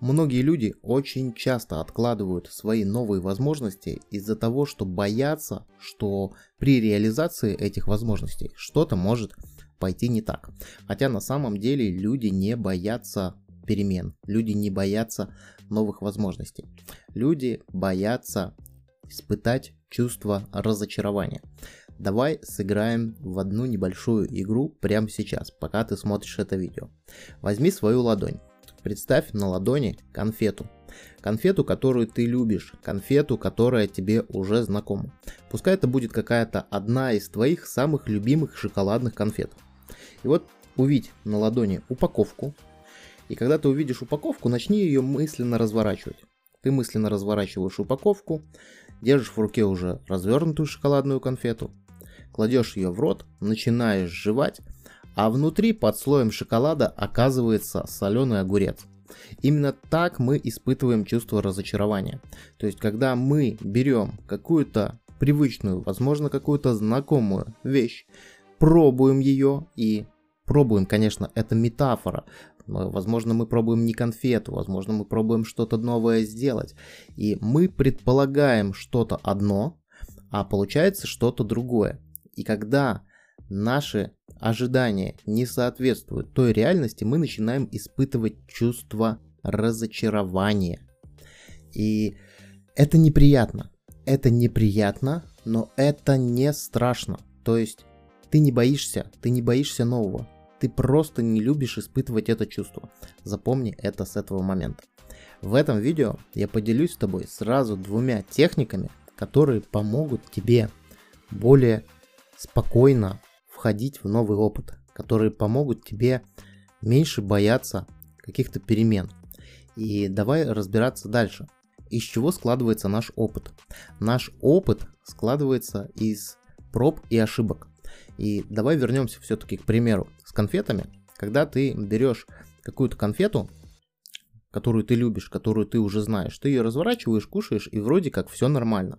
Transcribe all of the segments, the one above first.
Многие люди очень часто откладывают свои новые возможности из-за того, что боятся, что при реализации этих возможностей что-то может пойти не так. Хотя на самом деле люди не боятся перемен, люди не боятся новых возможностей. Люди боятся испытать чувство разочарования. Давай сыграем в одну небольшую игру прямо сейчас, пока ты смотришь это видео. Возьми свою ладонь. Представь на ладони конфету. Конфету, которую ты любишь, конфету, которая тебе уже знакома. Пускай это будет какая-то одна из твоих самых любимых шоколадных конфет. И вот увидь на ладони упаковку. И когда ты увидишь упаковку, начни ее мысленно разворачивать. Ты мысленно разворачиваешь упаковку, держишь в руке уже развернутую шоколадную конфету, кладешь ее в рот, начинаешь жевать, а внутри под слоем шоколада оказывается соленый огурец. Именно так мы испытываем чувство разочарования. То есть, когда мы берем какую-то привычную, возможно, какую-то знакомую вещь, пробуем ее и пробуем, конечно, это метафора. Возможно, мы пробуем не конфету, возможно, мы пробуем что-то новое сделать. И мы предполагаем что-то одно, а получается что-то другое. И когда наши ожидания не соответствуют той реальности, мы начинаем испытывать чувство разочарования. И это неприятно. Это неприятно, но это не страшно. То есть ты не боишься, ты не боишься нового. Ты просто не любишь испытывать это чувство. Запомни это с этого момента. В этом видео я поделюсь с тобой сразу двумя техниками, которые помогут тебе более спокойно входить в новый опыт, которые помогут тебе меньше бояться каких-то перемен. И давай разбираться дальше. Из чего складывается наш опыт? Наш опыт складывается из проб и ошибок. И давай вернемся все-таки к примеру с конфетами. Когда ты берешь какую-то конфету, которую ты любишь, которую ты уже знаешь. Ты ее разворачиваешь, кушаешь, и вроде как все нормально.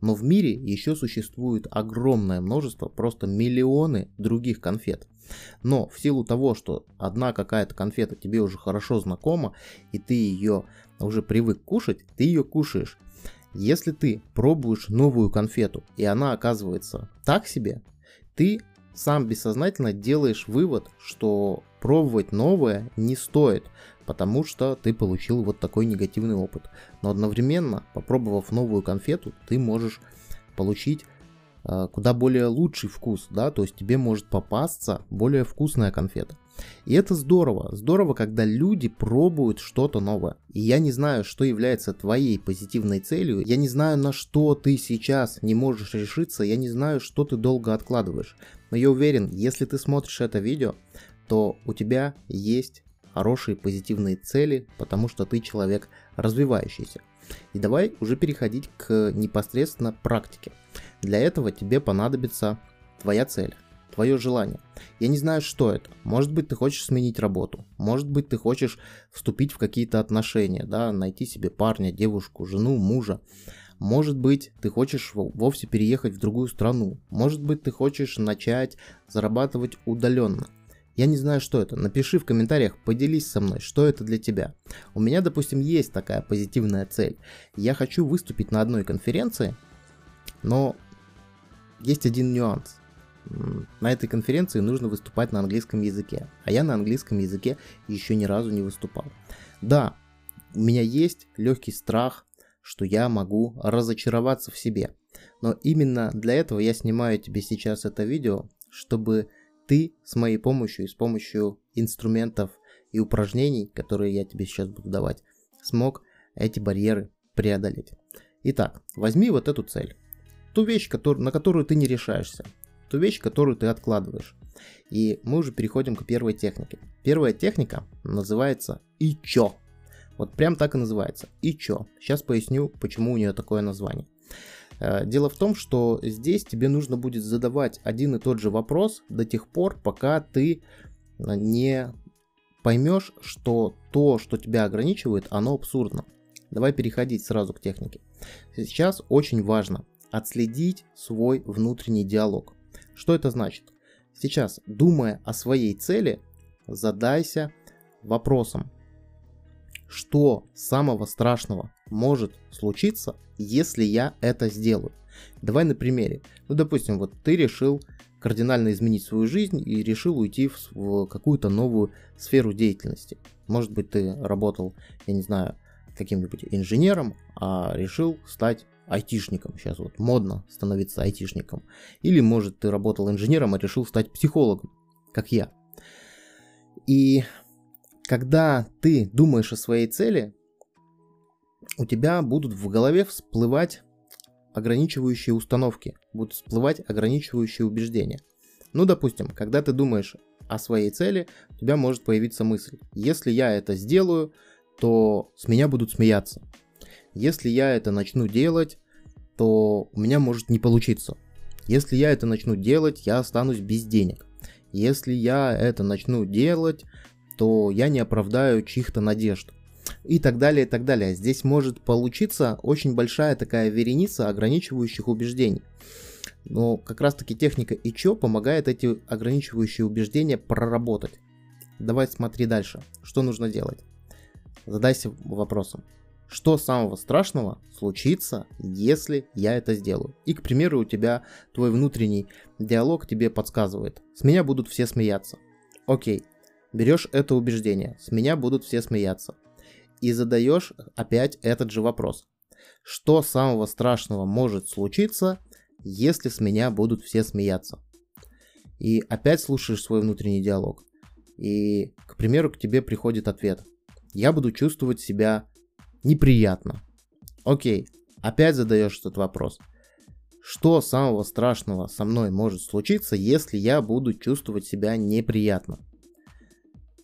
Но в мире еще существует огромное множество, просто миллионы других конфет. Но в силу того, что одна какая-то конфета тебе уже хорошо знакома, и ты ее уже привык кушать, ты ее кушаешь. Если ты пробуешь новую конфету, и она оказывается так себе, ты сам бессознательно делаешь вывод, что пробовать новое не стоит, потому что ты получил вот такой негативный опыт. Но одновременно, попробовав новую конфету, ты можешь получить э, куда более лучший вкус, да, то есть тебе может попасться более вкусная конфета. И это здорово, здорово, когда люди пробуют что-то новое. И я не знаю, что является твоей позитивной целью, я не знаю, на что ты сейчас не можешь решиться, я не знаю, что ты долго откладываешь. Но я уверен, если ты смотришь это видео, то у тебя есть хорошие позитивные цели, потому что ты человек развивающийся. И давай уже переходить к непосредственно практике. Для этого тебе понадобится твоя цель, твое желание. Я не знаю, что это. Может быть, ты хочешь сменить работу. Может быть, ты хочешь вступить в какие-то отношения, да, найти себе парня, девушку, жену, мужа. Может быть, ты хочешь вовсе переехать в другую страну. Может быть, ты хочешь начать зарабатывать удаленно. Я не знаю, что это. Напиши в комментариях, поделись со мной, что это для тебя. У меня, допустим, есть такая позитивная цель. Я хочу выступить на одной конференции, но есть один нюанс. На этой конференции нужно выступать на английском языке, а я на английском языке еще ни разу не выступал. Да, у меня есть легкий страх, что я могу разочароваться в себе. Но именно для этого я снимаю тебе сейчас это видео, чтобы ты с моей помощью и с помощью инструментов и упражнений, которые я тебе сейчас буду давать, смог эти барьеры преодолеть. Итак, возьми вот эту цель. Ту вещь, на которую ты не решаешься. Ту вещь, которую ты откладываешь. И мы уже переходим к первой технике. Первая техника называется «И чё?». Вот прям так и называется. «И чё?». Сейчас поясню, почему у нее такое название. Э, дело в том, что здесь тебе нужно будет задавать один и тот же вопрос до тех пор, пока ты э, не поймешь, что то, что тебя ограничивает, оно абсурдно. Давай переходить сразу к технике. Сейчас очень важно отследить свой внутренний диалог. Что это значит? Сейчас, думая о своей цели, задайся вопросом, что самого страшного может случиться, если я это сделаю. Давай на примере. Ну, допустим, вот ты решил кардинально изменить свою жизнь и решил уйти в, в какую-то новую сферу деятельности. Может быть, ты работал, я не знаю, каким-нибудь инженером, а решил стать айтишником. Сейчас вот модно становиться айтишником. Или, может, ты работал инженером, а решил стать психологом, как я. И когда ты думаешь о своей цели, у тебя будут в голове всплывать ограничивающие установки, будут всплывать ограничивающие убеждения. Ну, допустим, когда ты думаешь о своей цели, у тебя может появиться мысль, если я это сделаю, то с меня будут смеяться. Если я это начну делать, то у меня может не получиться. Если я это начну делать, я останусь без денег. Если я это начну делать, то я не оправдаю чьих-то надежд и так далее, и так далее. Здесь может получиться очень большая такая вереница ограничивающих убеждений. Но как раз таки техника ИЧО помогает эти ограничивающие убеждения проработать. Давай смотри дальше. Что нужно делать? Задайся вопросом. Что самого страшного случится, если я это сделаю? И, к примеру, у тебя твой внутренний диалог тебе подсказывает. С меня будут все смеяться. Окей, берешь это убеждение. С меня будут все смеяться и задаешь опять этот же вопрос. Что самого страшного может случиться, если с меня будут все смеяться? И опять слушаешь свой внутренний диалог. И, к примеру, к тебе приходит ответ. Я буду чувствовать себя неприятно. Окей, опять задаешь этот вопрос. Что самого страшного со мной может случиться, если я буду чувствовать себя неприятно?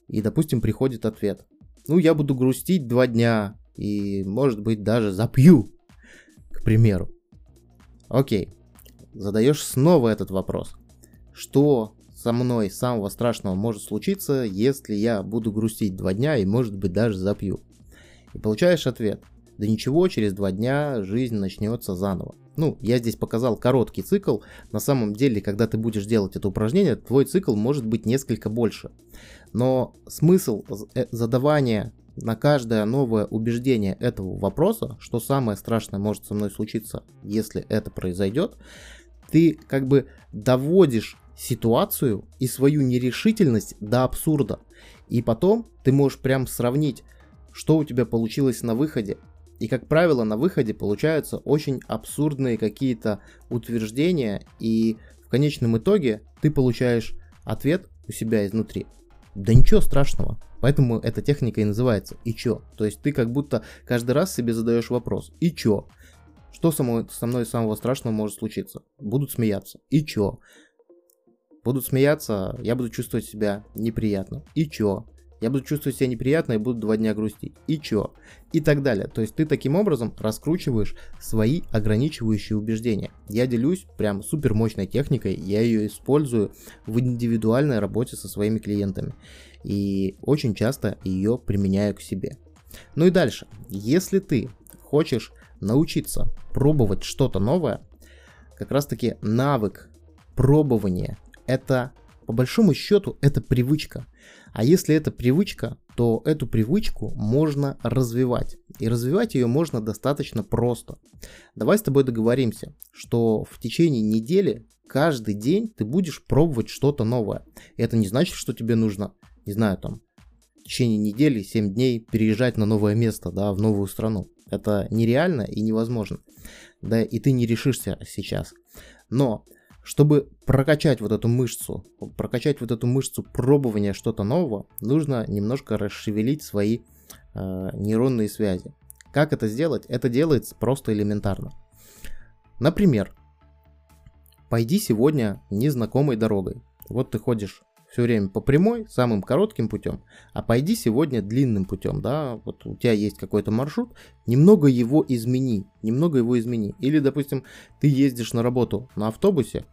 И, допустим, приходит ответ ну, я буду грустить два дня и, может быть, даже запью, к примеру. Окей, задаешь снова этот вопрос. Что со мной самого страшного может случиться, если я буду грустить два дня и, может быть, даже запью? И получаешь ответ. Да ничего, через два дня жизнь начнется заново. Ну, я здесь показал короткий цикл. На самом деле, когда ты будешь делать это упражнение, твой цикл может быть несколько больше. Но смысл э, задавания на каждое новое убеждение этого вопроса, что самое страшное может со мной случиться, если это произойдет, ты как бы доводишь ситуацию и свою нерешительность до абсурда. И потом ты можешь прям сравнить, что у тебя получилось на выходе. И, как правило, на выходе получаются очень абсурдные какие-то утверждения, и в конечном итоге ты получаешь ответ у себя изнутри. Да ничего страшного. Поэтому эта техника и называется «и чё?». То есть ты как будто каждый раз себе задаешь вопрос «и чё?». Что со мной, со мной самого страшного может случиться? Будут смеяться. И чё? Будут смеяться, я буду чувствовать себя неприятно. И чё? Я буду чувствовать себя неприятно и буду два дня грустить. И чё? И так далее. То есть ты таким образом раскручиваешь свои ограничивающие убеждения. Я делюсь прям супер мощной техникой, я ее использую в индивидуальной работе со своими клиентами. И очень часто ее применяю к себе. Ну и дальше. Если ты хочешь научиться пробовать что-то новое, как раз таки навык пробования это по большому счету это привычка. А если это привычка, то эту привычку можно развивать. И развивать ее можно достаточно просто. Давай с тобой договоримся, что в течение недели каждый день ты будешь пробовать что-то новое. И это не значит, что тебе нужно, не знаю, там, в течение недели, 7 дней переезжать на новое место, да, в новую страну. Это нереально и невозможно. Да, и ты не решишься сейчас. Но чтобы прокачать вот эту мышцу, прокачать вот эту мышцу пробования что-то нового, нужно немножко расшевелить свои э, нейронные связи. Как это сделать? Это делается просто элементарно. Например, пойди сегодня незнакомой дорогой. Вот ты ходишь все время по прямой, самым коротким путем, а пойди сегодня длинным путем, да, вот у тебя есть какой-то маршрут, немного его измени, немного его измени. Или, допустим, ты ездишь на работу на автобусе,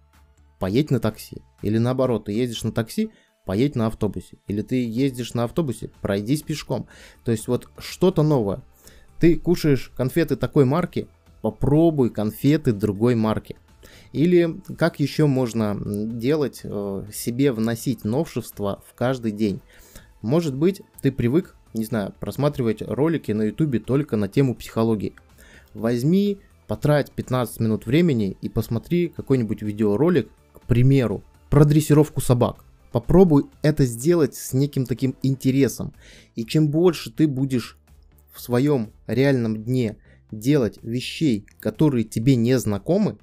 поедь на такси. Или наоборот, ты ездишь на такси, поедь на автобусе. Или ты ездишь на автобусе, пройдись пешком. То есть вот что-то новое. Ты кушаешь конфеты такой марки, попробуй конфеты другой марки. Или как еще можно делать, э, себе вносить новшества в каждый день. Может быть, ты привык не знаю, просматривать ролики на ютубе только на тему психологии. Возьми, потрать 15 минут времени и посмотри какой-нибудь видеоролик, примеру, про дрессировку собак. Попробуй это сделать с неким таким интересом. И чем больше ты будешь в своем реальном дне делать вещей, которые тебе не знакомы,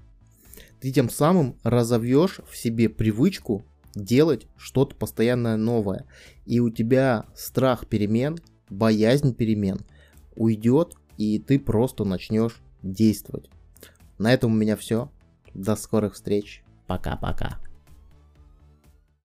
ты тем самым разовьешь в себе привычку делать что-то постоянно новое. И у тебя страх перемен, боязнь перемен уйдет, и ты просто начнешь действовать. На этом у меня все. До скорых встреч. Пока-пока.